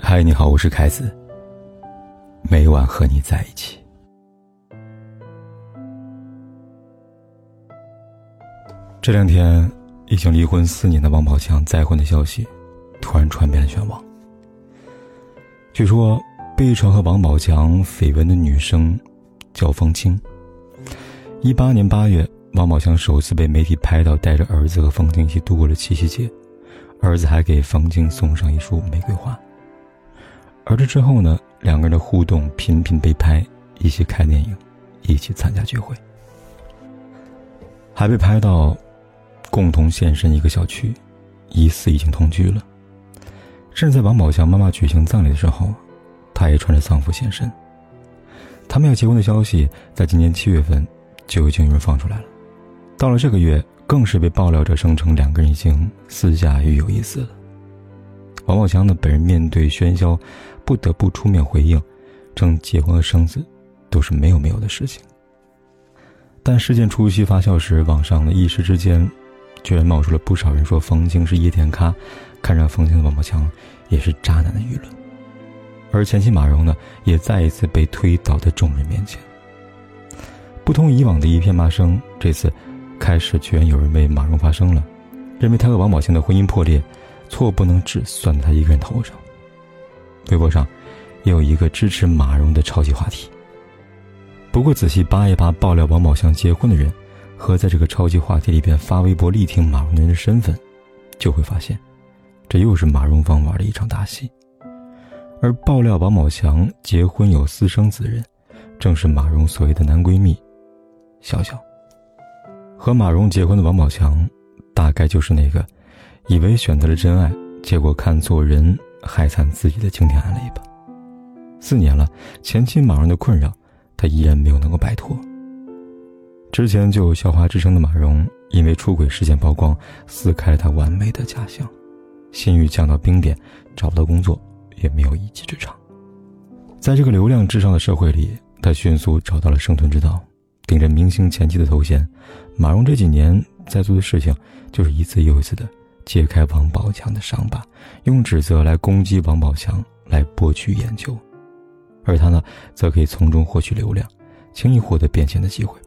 嗨，你好，我是凯子。每晚和你在一起。这两天，已经离婚四年的王宝强再婚的消息，突然传遍了全网。据说，被传和王宝强绯闻的女生叫方清。一八年八月，王宝强首次被媒体拍到带着儿子和方清一起度过了七夕节，儿子还给方清送上一束玫瑰花。而这之后呢，两个人的互动频频被拍，一起看电影，一起参加聚会，还被拍到共同现身一个小区，疑似已经同居了。甚至在王宝强妈妈举行葬礼的时候，他也穿着丧服现身。他们要结婚的消息，在今年七月份就已经有人放出来了，到了这个月，更是被爆料者声称两个人已经私下育有一子了。王宝强呢，本人面对喧嚣，不得不出面回应，称结婚和生子都是没有没有的事情。但事件初期发酵时，网上的一时之间，居然冒出了不少人说冯清是夜店咖，看上冯清的王宝强也是渣男的舆论。而前妻马蓉呢，也再一次被推倒在众人面前。不同以往的一片骂声，这次开始居然有人为马蓉发声了，认为他和王宝强的婚姻破裂。错不能只算在他一个人头上。微博上，也有一个支持马蓉的超级话题。不过仔细扒一扒爆料王宝强结婚的人，和在这个超级话题里边发微博力挺马蓉的人的身份，就会发现，这又是马蓉方玩的一场大戏。而爆料王宝强结婚有私生子的人，正是马蓉所谓的男闺蜜，小小。和马蓉结婚的王宝强，大概就是那个。以为选择了真爱，结果看错人，害惨自己的经典案例吧。四年了，前妻马蓉的困扰，他依然没有能够摆脱。之前就有校花之称的马蓉，因为出轨事件曝光，撕开了他完美的假象，信誉降到冰点，找不到工作，也没有一技之长。在这个流量至上的社会里，他迅速找到了生存之道，顶着明星前妻的头衔，马蓉这几年在做的事情，就是一次又一次的。揭开王宝强的伤疤，用指责来攻击王宝强，来博取眼球，而他呢，则可以从中获取流量，轻易获得变现的机会。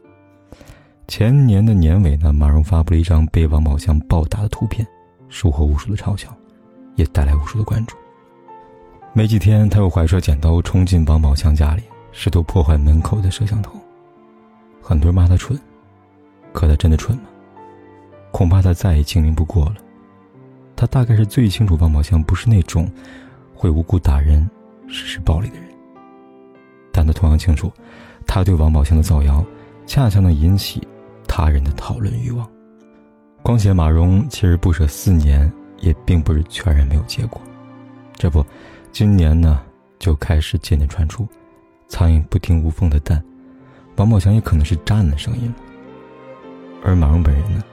前年的年尾呢，马蓉发布了一张被王宝强暴打的图片，收获无数的嘲笑，也带来无数的关注。没几天，他又怀揣剪刀冲进王宝强家里，试图破坏门口的摄像头。很多人骂他蠢，可他真的蠢吗？恐怕他再也精明不过了。他大概是最清楚王宝强不是那种会无故打人、实施暴力的人，但他同样清楚，他对王宝强的造谣，恰恰能引起他人的讨论欲望。况且马蓉锲而不舍四年，也并不是全然没有结果。这不，今年呢，就开始渐渐传出“苍蝇不叮无缝的蛋”，王宝强也可能是渣男的声音了。而马蓉本人呢？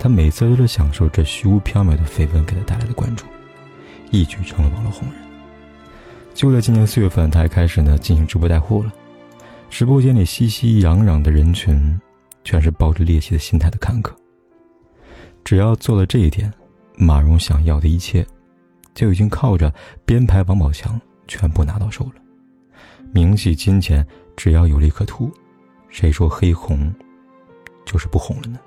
他每次都在享受这虚无缥缈的绯闻给他带来的关注，一举成了网络红人。就在今年四月份，他还开始呢进行直播带货了。直播间里熙熙攘攘的人群，全是抱着猎奇的心态的看客。只要做了这一点，马蓉想要的一切，就已经靠着编排王宝强全部拿到手了。名气、金钱，只要有利可图，谁说黑红就是不红了呢？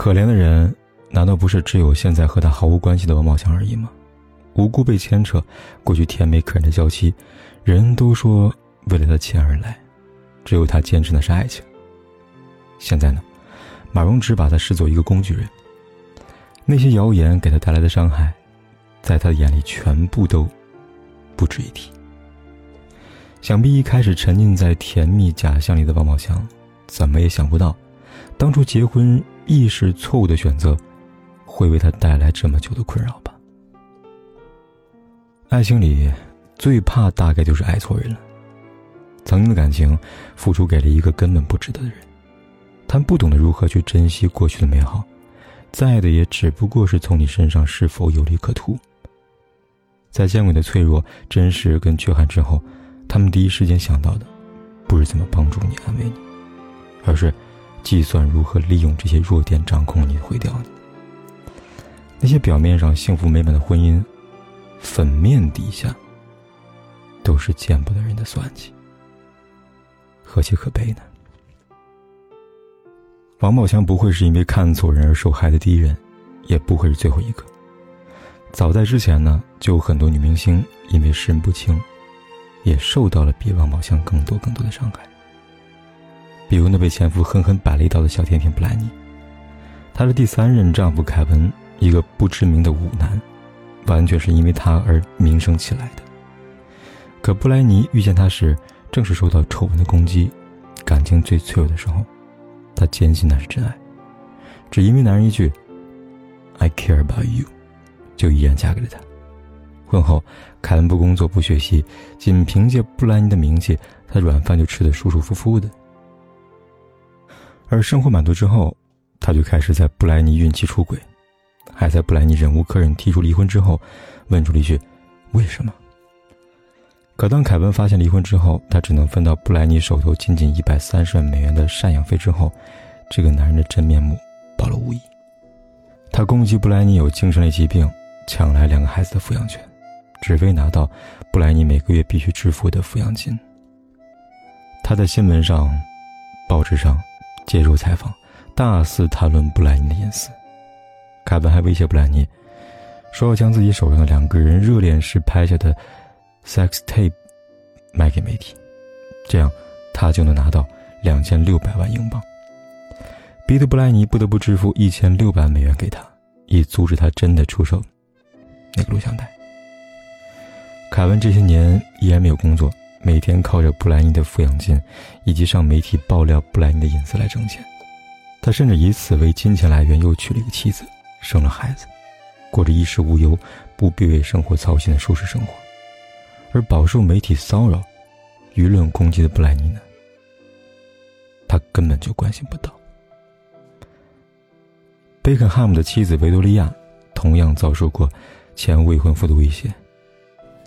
可怜的人，难道不是只有现在和他毫无关系的王宝强而已吗？无辜被牵扯，过去甜美可人的娇妻，人都说为了他钱而来，只有他坚持的是爱情。现在呢，马蓉只把他视作一个工具人。那些谣言给他带来的伤害，在他的眼里全部都不值一提。想必一开始沉浸在甜蜜假象里的王宝强，怎么也想不到，当初结婚。亦是错误的选择，会为他带来这么久的困扰吧？爱情里最怕大概就是爱错人了。曾经的感情，付出给了一个根本不值得的人，他们不懂得如何去珍惜过去的美好，在的也只不过是从你身上是否有利可图。在见过你的脆弱、真实跟缺憾之后，他们第一时间想到的，不是怎么帮助你、安慰你，而是。计算如何利用这些弱点掌控你、毁掉你。那些表面上幸福美满的婚姻，粉面底下都是见不得人的算计，何其可悲呢？王宝强不会是因为看错人而受害的第一人，也不会是最后一个。早在之前呢，就有很多女明星因为识人不清，也受到了比王宝强更多更多的伤害。比如那被前夫狠狠摆了一刀的小甜甜布莱尼，她的第三任丈夫凯文，一个不知名的舞男，完全是因为他而名声起来的。可布莱尼遇见他时，正是受到丑闻的攻击，感情最脆弱的时候，她坚信那是真爱，只因为男人一句 “I care about you”。就毅然嫁给了他。婚后，凯文不工作不学习，仅凭借布莱尼的名气，他软饭就吃得舒舒服服的。而生活满足之后，他就开始在布莱尼孕期出轨，还在布莱尼忍无可忍提出离婚之后，问出了一句：“为什么？”可当凯文发现离婚之后，他只能分到布莱尼手头仅仅一百三十万美元的赡养费之后，这个男人的真面目暴露无遗。他攻击布莱尼有精神类疾病。抢来两个孩子的抚养权，只为拿到布莱尼每个月必须支付的抚养金。他在新闻上、报纸上接受采访，大肆谈论布莱尼的隐私。凯文还威胁布莱尼，说要将自己手上的两个人热恋时拍下的 sex tape 卖给媒体，这样他就能拿到两千六百万英镑，逼得布莱尼不得不支付一千六百美元给他，以阻止他真的出售。那个录像带。凯文这些年依然没有工作，每天靠着布莱尼的抚养金，以及上媒体爆料布莱尼的隐私来挣钱。他甚至以此为金钱来源，又娶了一个妻子，生了孩子，过着衣食无忧、不必为生活操心的舒适生活。而饱受媒体骚扰、舆论攻击的布莱尼呢？他根本就关心不到。贝肯汉姆的妻子维多利亚同样遭受过。前未婚夫的威胁，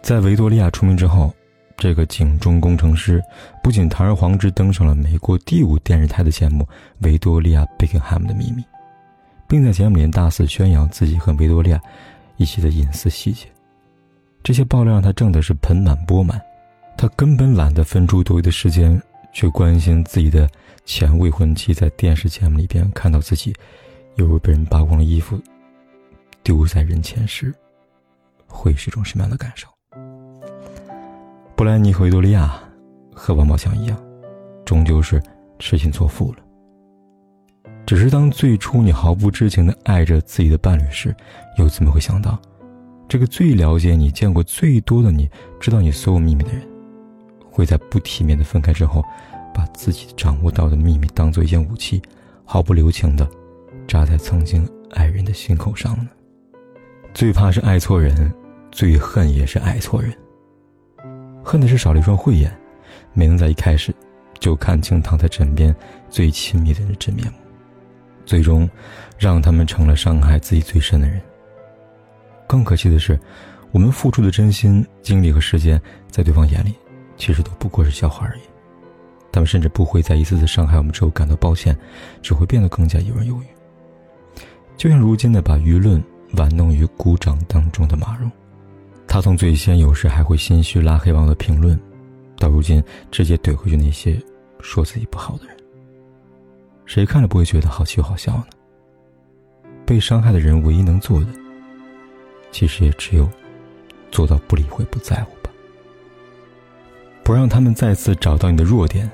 在维多利亚出名之后，这个警钟工程师不仅堂而皇之登上了美国第五电视台的节目《维多利亚·贝肯汉姆的秘密》，并在节目里大肆宣扬自己和维多利亚一起的隐私细节。这些爆料让他挣的是盆满钵满，他根本懒得分出多余的时间去关心自己的前未婚妻在电视节目里边看到自己犹如被人扒光了衣服丢在人前时。会是一种什么样的感受？布兰妮和维多利亚和王宝强一样，终究是痴心错付了。只是当最初你毫不知情的爱着自己的伴侣时，又怎么会想到，这个最了解你、见过最多的你、知道你所有秘密的人，会在不体面的分开之后，把自己掌握到的秘密当做一件武器，毫不留情的扎在曾经爱人的心口上呢？最怕是爱错人。最恨也是爱错人，恨的是少了一双慧眼，没能在一开始就看清躺在枕边最亲密的人的真面目，最终让他们成了伤害自己最深的人。更可惜的是，我们付出的真心、精力和时间，在对方眼里其实都不过是笑话而已。他们甚至不会在一次次伤害我们之后感到抱歉，只会变得更加游刃有余。就像如今的把舆论玩弄于股掌当中的马蓉。他从最先有时还会心虚拉黑网友的评论，到如今直接怼回去那些说自己不好的人，谁看了不会觉得好气又好笑呢？被伤害的人唯一能做的，其实也只有做到不理会、不在乎吧。不让他们再次找到你的弱点，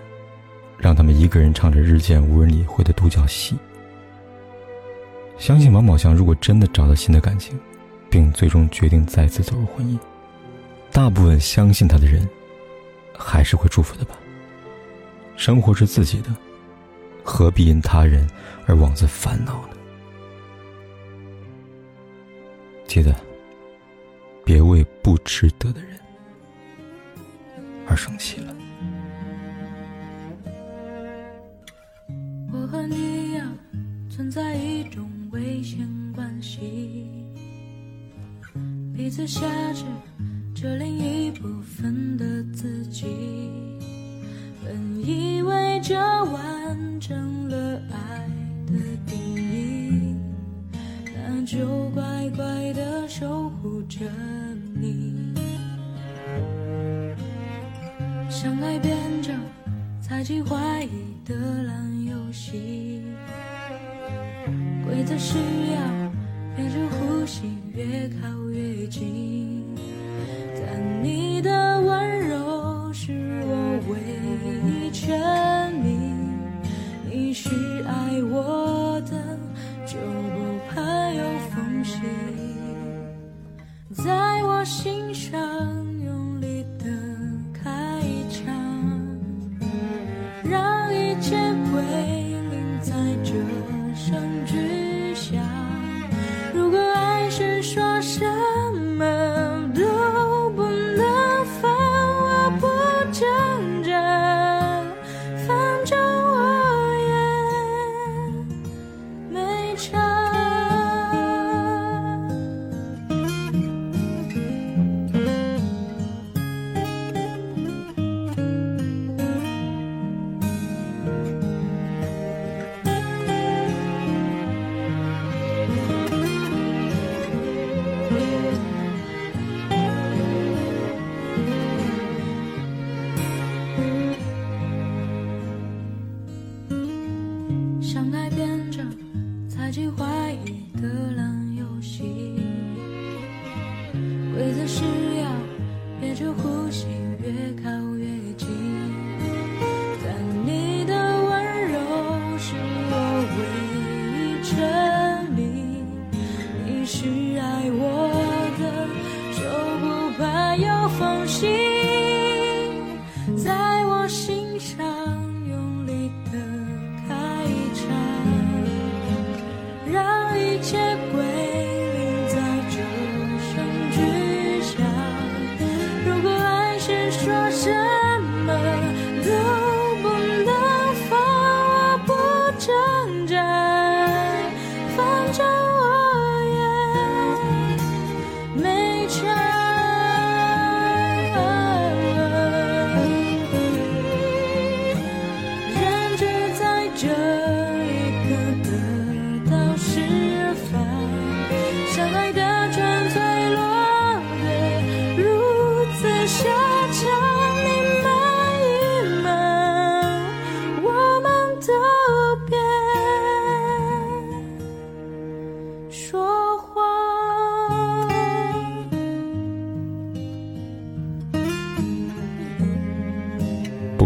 让他们一个人唱着日渐无人理会的独角戏。相信王宝强如果真的找到新的感情。并最终决定再次走入婚姻，大部分相信他的人，还是会祝福的吧。生活是自己的，何必因他人而妄自烦恼呢？记得，别为不值得的人而生气了。我和你呀，存在一种危险关系。彼此挟持着另一部分的自己本以为这完整了爱的定义那就乖乖的守护着你。相爱变成猜忌怀疑的烂游戏规则是要憋着呼吸越靠规则是要憋着呼吸。